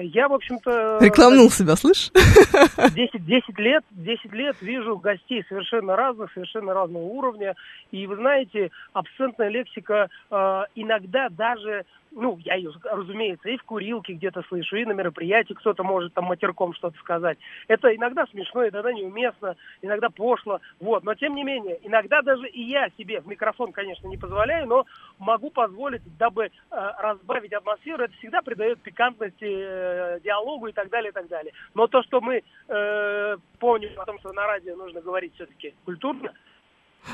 я, в общем-то... Рекламнул себя, слышь? 10, 10 лет, 10 лет вижу гостей совершенно разных, совершенно разного уровня. И вы знаете, абсентная лексика э, иногда даже ну, я ее, разумеется, и в курилке где-то слышу, и на мероприятии кто-то может там матерком что-то сказать. Это иногда смешно, иногда неуместно, иногда пошло, вот. Но, тем не менее, иногда даже и я себе в микрофон, конечно, не позволяю, но могу позволить, дабы э, разбавить атмосферу, это всегда придает пикантности э, диалогу и так далее, и так далее. Но то, что мы э, помним о том, что на радио нужно говорить все-таки культурно,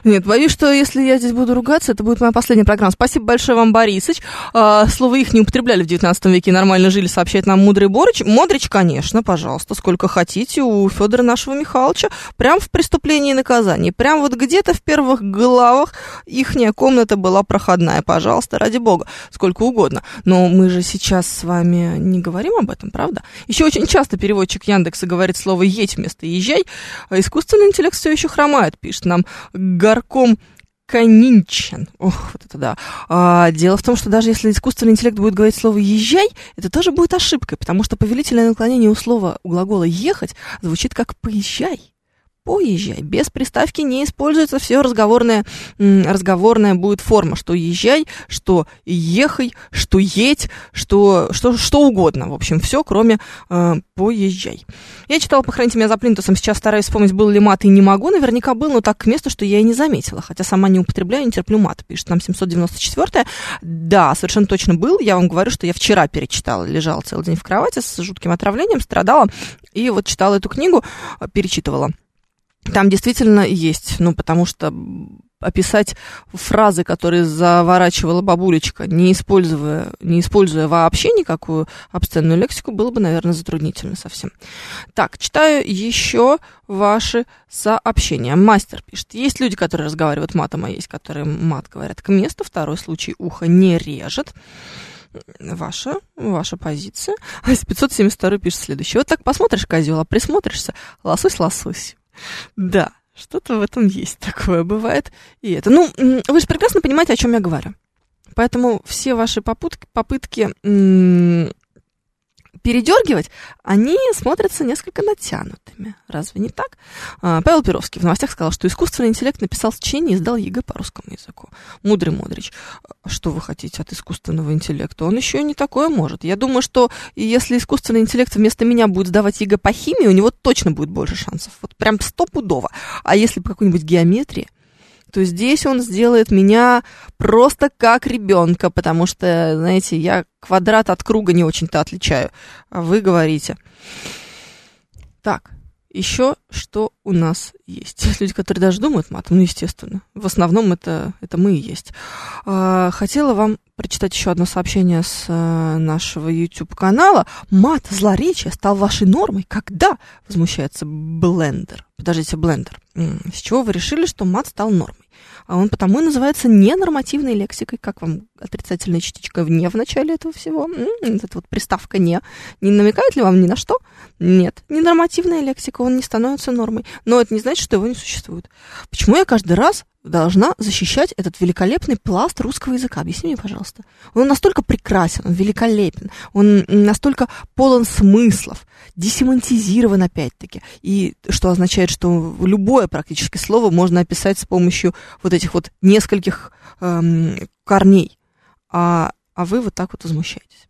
Нет, боюсь, что если я здесь буду ругаться, это будет моя последняя программа. Спасибо большое вам, Борисыч. А, слово их не употребляли в 19 веке, нормально жили, сообщает нам Мудрый Борыч. Модрич, конечно, пожалуйста, сколько хотите, у Федора нашего Михайловича. Прям в преступлении и наказании. Прям вот где-то в первых главах ихняя комната была проходная. Пожалуйста, ради бога, сколько угодно. Но мы же сейчас с вами не говорим об этом, правда? Еще очень часто переводчик Яндекса говорит слово «едь» вместо «езжай». А искусственный интеллект все еще хромает, пишет нам горком Канинчен. Ох, вот это да. А, дело в том, что даже если искусственный интеллект будет говорить слово «езжай», это тоже будет ошибкой, потому что повелительное наклонение у слова, у глагола «ехать» звучит как «поезжай» поезжай. Без приставки не используется все разговорная, разговорная будет форма, что езжай, что ехай, что едь, что, что, что угодно. В общем, все, кроме э, поезжай. Я читала «Похороните меня за плинтусом», сейчас стараюсь вспомнить, был ли мат и не могу. Наверняка был, но так к месту, что я и не заметила. Хотя сама не употребляю, не терплю мат, пишет нам 794 Да, совершенно точно был. Я вам говорю, что я вчера перечитала, лежала целый день в кровати с жутким отравлением, страдала. И вот читала эту книгу, перечитывала. Там действительно есть, ну, потому что описать фразы, которые заворачивала бабулечка, не используя, не используя вообще никакую обсценную лексику, было бы, наверное, затруднительно совсем. Так, читаю еще ваши сообщения. Мастер пишет. Есть люди, которые разговаривают матом, а есть, которые мат говорят к месту. Второй случай ухо не режет ваша, ваша позиция. А 572 пишет следующее. Вот так посмотришь, козел, а присмотришься, лосось-лосось. Да, что-то в этом есть такое, бывает и это. Ну, вы же прекрасно понимаете, о чем я говорю. Поэтому все ваши попытки, попытки передергивать, они смотрятся несколько натянутыми. Разве не так? А, Павел Перовский в новостях сказал, что искусственный интеллект написал сочинение и сдал ЕГЭ по русскому языку. Мудрый Модрич. А что вы хотите от искусственного интеллекта? Он еще и не такое может. Я думаю, что если искусственный интеллект вместо меня будет сдавать ЕГЭ по химии, у него точно будет больше шансов. Вот прям стопудово. А если по какой-нибудь геометрии, то здесь он сделает меня просто как ребенка, потому что, знаете, я квадрат от круга не очень-то отличаю. Вы говорите. Так, еще что у нас есть? Люди, которые даже думают матом, ну, естественно. В основном это, это мы и есть. А, хотела вам прочитать еще одно сообщение с а, нашего YouTube-канала. Мат, злоречие стал вашей нормой? Когда? Возмущается Блендер. Подождите, Блендер. С чего вы решили, что мат стал нормой? А он потому и называется ненормативной лексикой. Как вам отрицательная частичка «не» в начале этого всего? Эта вот приставка «не». Не намекает ли вам ни на что? Нет. Ненормативная лексика, он не становится нормой. Но это не значит, что его не существует. Почему я каждый раз должна защищать этот великолепный пласт русского языка. Объясни мне, пожалуйста. Он настолько прекрасен, он великолепен, он настолько полон смыслов, десемантизирован опять-таки. И что означает, что любое практически слово можно описать с помощью вот этих вот нескольких эм, корней. А, а вы вот так вот возмущаетесь.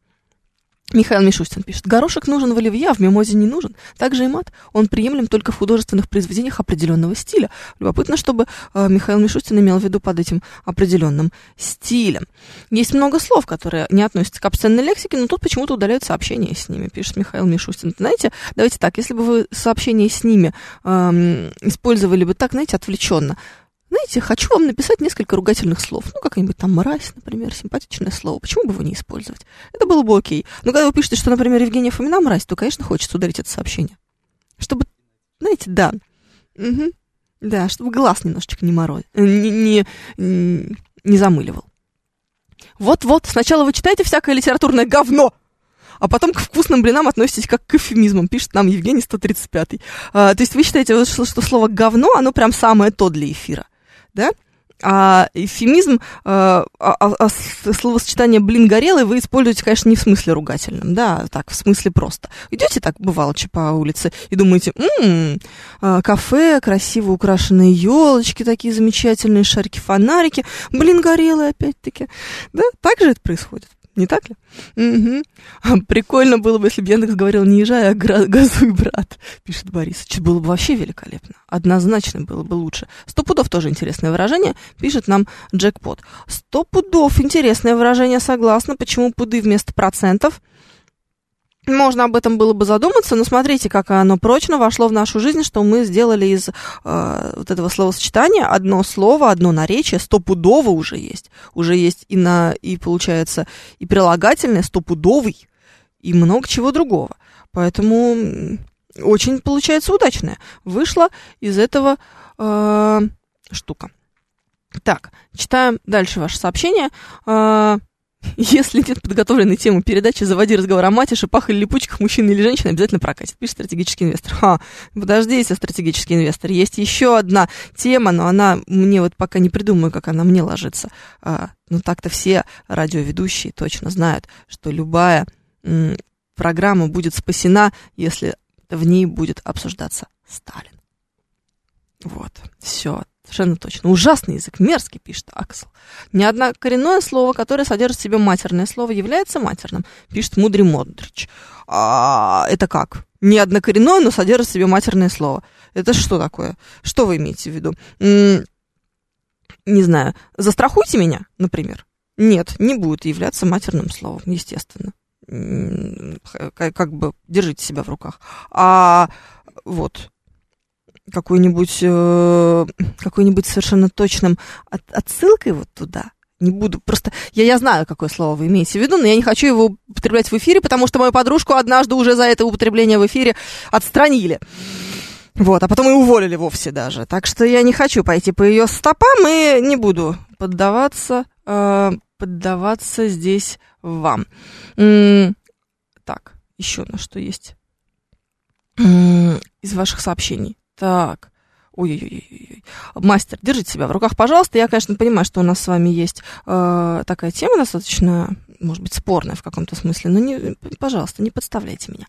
Михаил Мишустин пишет, горошек нужен в оливье, а в мимозе не нужен. Также и мат, он приемлем только в художественных произведениях определенного стиля. Любопытно, чтобы э, Михаил Мишустин имел в виду под этим определенным стилем. Есть много слов, которые не относятся к обсценной лексике, но тут почему-то удаляют сообщения с ними, пишет Михаил Мишустин. Знаете, давайте так, если бы вы сообщения с ними э, использовали бы так, знаете, отвлеченно, знаете, хочу вам написать несколько ругательных слов. Ну, какая-нибудь там мразь, например, симпатичное слово. Почему бы его не использовать? Это было бы окей. Но когда вы пишете, что, например, Евгения Фомина мразь, то, конечно, хочется ударить это сообщение. Чтобы, знаете, да. Угу. Да, чтобы глаз немножечко не мороз, не, не, не замыливал. Вот-вот, сначала вы читаете всякое литературное говно, а потом к вкусным блинам относитесь как к эвфемизмам, пишет нам Евгений 135. А, то есть вы считаете, что, что слово говно, оно прям самое то для эфира да? А эвфемизм, э, а, а, а словосочетание «блин горелый» вы используете, конечно, не в смысле ругательном, да, так, в смысле просто. Идете так, бывало, по улице и думаете, м-м, кафе, красиво украшенные елочки такие замечательные, шарики-фонарики, блин горелый опять-таки, да, так же это происходит. Не так ли? Угу. Прикольно было бы, если бы Яндекс говорил не езжай, а газуй, брат, пишет Борис. Это было бы вообще великолепно. Однозначно было бы лучше. Сто пудов тоже интересное выражение, пишет нам Джекпот. Сто пудов интересное выражение, согласна. Почему пуды вместо процентов? Можно об этом было бы задуматься, но смотрите, как оно прочно вошло в нашу жизнь, что мы сделали из э, вот этого словосочетания одно слово, одно наречие, стопудово уже есть. Уже есть и, на, и получается и прилагательное, стопудовый, и много чего другого. Поэтому очень получается удачное. Вышла из этого э, штука. Так, читаем дальше ваше сообщение. Э, если нет подготовленной темы передачи, заводи разговор о мате, шипах или липучках, мужчина или женщина, обязательно прокатит. Пишет стратегический инвестор. Ха, подождите, стратегический инвестор. Есть еще одна тема, но она мне вот пока не придумаю, как она мне ложится. А, ну так-то все радиоведущие точно знают, что любая м, программа будет спасена, если в ней будет обсуждаться Сталин. Вот, все, Совершенно точно. Ужасный язык, мерзкий, пишет Аксел. Ни одно коренное слово, которое содержит в себе матерное слово, является матерным, пишет Мудрый Модрич. А, это как? Ни одно коренное, но содержит в себе матерное слово. Это что такое? Что вы имеете в виду? М- не знаю, застрахуйте меня, например. Нет, не будет являться матерным словом, естественно. Как, как бы держите себя в руках. А вот какой-нибудь э, какой-нибудь совершенно точным от, отсылкой вот туда. Не буду, просто я, я знаю, какое слово вы имеете в виду, но я не хочу его употреблять в эфире, потому что мою подружку однажды уже за это употребление в эфире отстранили. Вот, а потом и уволили вовсе даже. Так что я не хочу пойти по ее стопам и не буду поддаваться, э, поддаваться здесь вам. М-м, так, еще на что есть из ваших сообщений. Так. Ой-ой-ой. Мастер, держите себя в руках, пожалуйста. Я, конечно, понимаю, что у нас с вами есть э, такая тема достаточно может быть, спорная в каком-то смысле, но, не, пожалуйста, не подставляйте меня.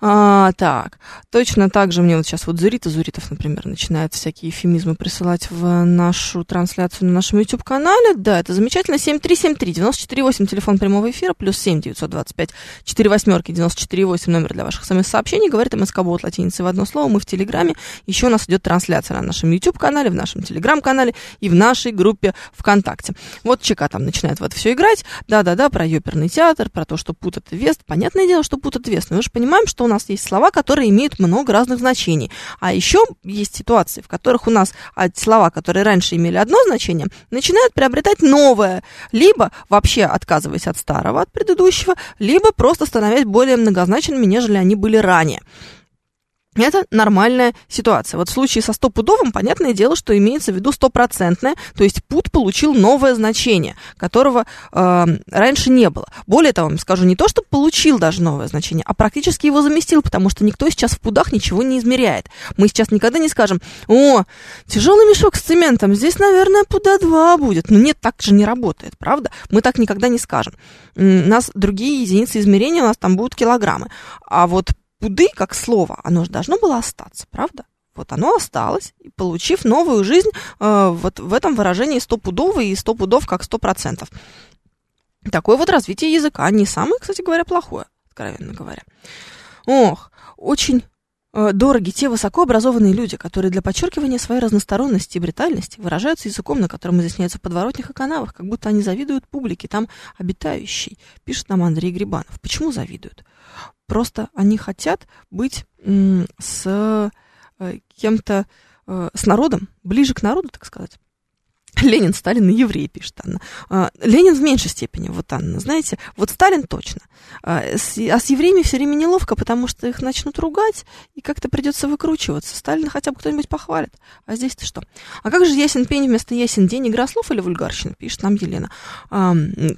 А, так, точно так же мне вот сейчас вот Зурита Зуритов, например, начинает всякие эфемизмы присылать в нашу трансляцию на нашем YouTube-канале. Да, это замечательно. 7373-94-8, телефон прямого эфира, плюс 7 925 4 восьмерки 94 номер для ваших смс-сообщений. Говорит МСК Бот латиницей в одно слово. Мы в Телеграме. Еще у нас идет трансляция на нашем YouTube-канале, в нашем Телеграм-канале и в нашей группе ВКонтакте. Вот ЧК там начинает в это все играть. Да-да-да, про оперный театр, про то, что пут это вест. Понятное дело, что пут это вест, но мы же понимаем, что у нас есть слова, которые имеют много разных значений. А еще есть ситуации, в которых у нас слова, которые раньше имели одно значение, начинают приобретать новое, либо вообще отказываясь от старого, от предыдущего, либо просто становясь более многозначными, нежели они были ранее. Это нормальная ситуация. Вот в случае со стопудовым, понятное дело, что имеется в виду стопроцентное, то есть пут получил новое значение, которого э, раньше не было. Более того, скажу, не то, что получил даже новое значение, а практически его заместил, потому что никто сейчас в пудах ничего не измеряет. Мы сейчас никогда не скажем, о, тяжелый мешок с цементом, здесь, наверное, пуда 2 будет. Ну нет, так же не работает, правда? Мы так никогда не скажем. У нас другие единицы измерения, у нас там будут килограммы. А вот пуды как слово, оно же должно было остаться, правда? Вот оно осталось, получив новую жизнь э, вот в этом выражении стопудовый и сто пудов как сто процентов. Такое вот развитие языка не самое, кстати говоря, плохое, откровенно говоря. Ох, очень дороги те высокообразованные люди, которые для подчеркивания своей разносторонности и бритальности выражаются языком, на котором изъясняются подворотнях и канавах, как будто они завидуют публике там обитающей, пишет нам Андрей Грибанов. Почему завидуют? Просто они хотят быть с э, кем-то, э, с народом, ближе к народу, так сказать. Ленин, Сталин и евреи, пишет Анна. А, Ленин в меньшей степени, вот Анна, знаете, вот Сталин точно. А с, а евреями все время неловко, потому что их начнут ругать, и как-то придется выкручиваться. Сталина хотя бы кто-нибудь похвалит. А здесь-то что? А как же ясен пень вместо ясен день игра слов или вульгарщина, пишет нам Елена. А,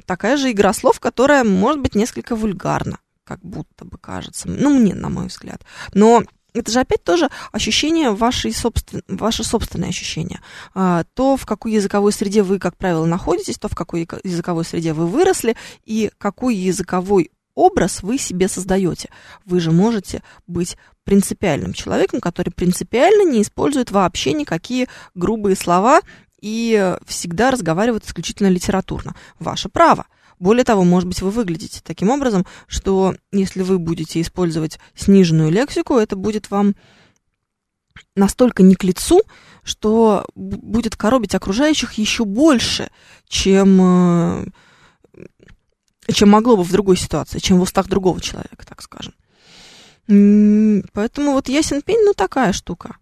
такая же игра слов, которая может быть несколько вульгарна как будто бы кажется. Ну, мне, на мой взгляд. Но это же опять тоже ощущение вашей собствен... ваше собственное ощущение. А, то, в какой языковой среде вы, как правило, находитесь, то, в какой языковой среде вы выросли, и какой языковой образ вы себе создаете. Вы же можете быть принципиальным человеком, который принципиально не использует вообще никакие грубые слова и всегда разговаривает исключительно литературно. Ваше право. Более того, может быть, вы выглядите таким образом, что если вы будете использовать сниженную лексику, это будет вам настолько не к лицу, что будет коробить окружающих еще больше, чем, э, чем могло бы в другой ситуации, чем в устах другого человека, так скажем. Поэтому вот ясен пень, ну, такая штука.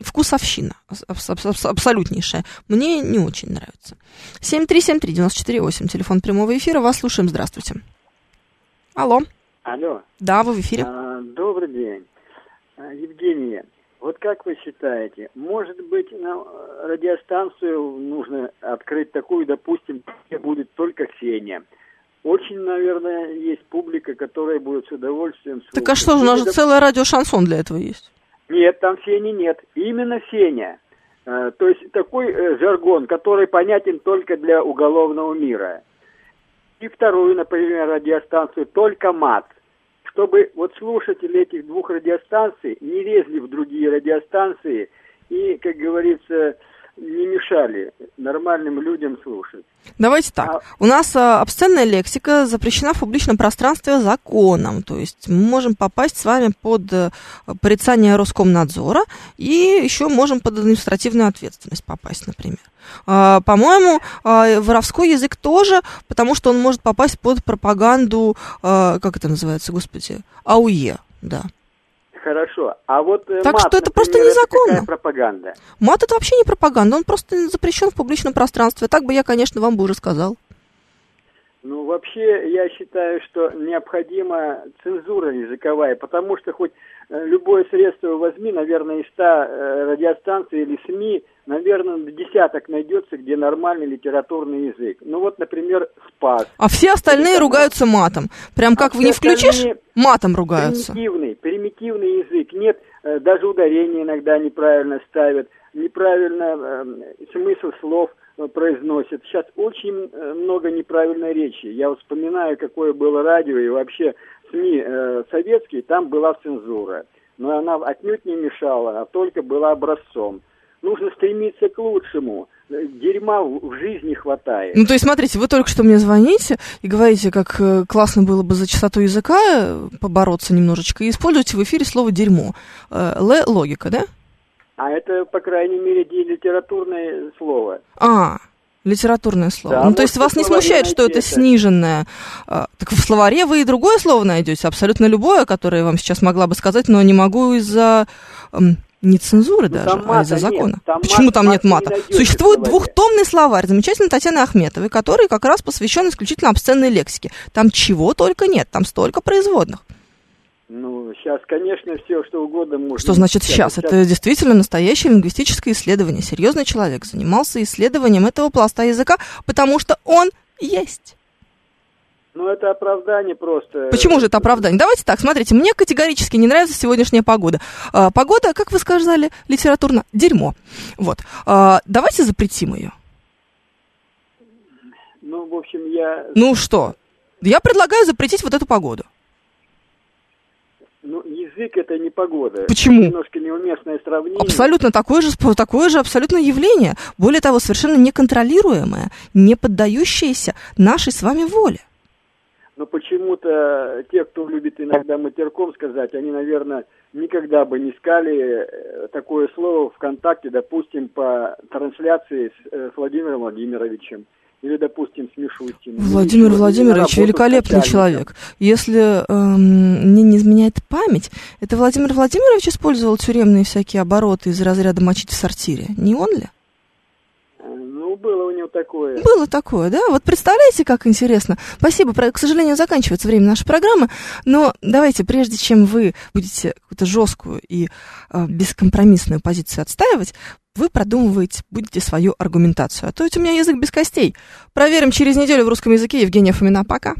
Вкусовщина абсолютнейшая. Мне не очень нравится. 7373948, телефон прямого эфира. Вас слушаем. Здравствуйте. Алло. Алло. Да, вы в эфире. А, добрый день. А, Евгения, вот как вы считаете, может быть, на радиостанцию нужно открыть такую, допустим, где будет только Ксения? Очень, наверное, есть публика, которая будет с удовольствием слушать. Так а что же, у нас же целое радио шансон для этого есть. Нет, там Сени нет. Именно Сеня. Э, то есть такой э, жаргон, который понятен только для уголовного мира. И вторую, например, радиостанцию только мат. Чтобы вот слушатели этих двух радиостанций не лезли в другие радиостанции и, как говорится, не мешали нормальным людям слушать. Давайте так. А... У нас а, обсценная лексика запрещена в публичном пространстве законом. То есть мы можем попасть с вами под а, порицание Роскомнадзора и еще можем под административную ответственность попасть, например. А, по-моему, а, воровской язык тоже, потому что он может попасть под пропаганду, как это называется, господи, АУЕ, да. Хорошо. А вот э, так мат, что это например, просто незаконно. Это пропаганда. Мат это вообще не пропаганда, он просто запрещен в публичном пространстве. Так бы я, конечно, вам бы уже сказал. Ну, вообще, я считаю, что необходима цензура языковая, потому что хоть э, любое средство возьми, наверное, из 100 э, радиостанций или СМИ, наверное, десяток найдется, где нормальный литературный язык. Ну вот, например, «Спас». А все остальные Или, ругаются матом. Прям как а вы не включишь, матом ругаются. Примитивный, примитивный язык. Нет, э, даже ударение иногда неправильно ставят, неправильно э, смысл слов э, произносят. Сейчас очень э, много неправильной речи. Я вспоминаю, какое было радио и вообще СМИ э, советские, там была цензура. Но она отнюдь не мешала, а только была образцом нужно стремиться к лучшему. Дерьма в жизни хватает. Ну, то есть, смотрите, вы только что мне звоните и говорите, как э, классно было бы за чистоту языка э, побороться немножечко, и используете в эфире слово «дерьмо». Э, Л – логика, да? А это, по крайней мере, литературное слово. А, литературное слово. Да, ну, то есть вас не смущает, что это, это сниженное. А, так в словаре вы и другое слово найдете, абсолютно любое, которое я вам сейчас могла бы сказать, но не могу из-за не цензуры ну, даже, а из-за закона. Нет, там Почему мат, там нет мата? Не Существует двухтомный словарь замечательной Татьяны Ахметовой, который как раз посвящен исключительно обсценной лексике. Там чего только нет, там столько производных. Ну, сейчас, конечно, все что угодно можно. Что значит сейчас? сейчас? Это действительно настоящее лингвистическое исследование. Серьезный человек занимался исследованием этого пласта языка, потому что он есть. Ну, это оправдание просто. Почему же это оправдание? Давайте так, смотрите, мне категорически не нравится сегодняшняя погода. А, погода, как вы сказали литературно, дерьмо. Вот. А, давайте запретим ее. Ну, в общем, я... Ну что? Я предлагаю запретить вот эту погоду. Ну, язык это не погода. Почему? Немножко неуместное сравнение. Абсолютно такое же, такое же абсолютно явление. Более того, совершенно неконтролируемое, не поддающееся нашей с вами воле но почему-то те, кто любит иногда матерком сказать, они, наверное, никогда бы не искали э, такое слово ВКонтакте, допустим, по трансляции с, э, с Владимиром Владимировичем или, допустим, с Мишустиным. Владимир Владимирович великолепный человек. Если эм, мне не изменяет память, это Владимир Владимирович использовал тюремные всякие обороты из разряда мочить в сортире. Не он ли? Ну, было у него такое. Было такое, да? Вот представляете, как интересно. Спасибо. К сожалению, заканчивается время нашей программы. Но давайте, прежде чем вы будете какую-то жесткую и э, бескомпромиссную позицию отстаивать, вы продумываете, будете свою аргументацию. А то ведь у меня язык без костей. Проверим через неделю в русском языке. Евгения Фомина. Пока.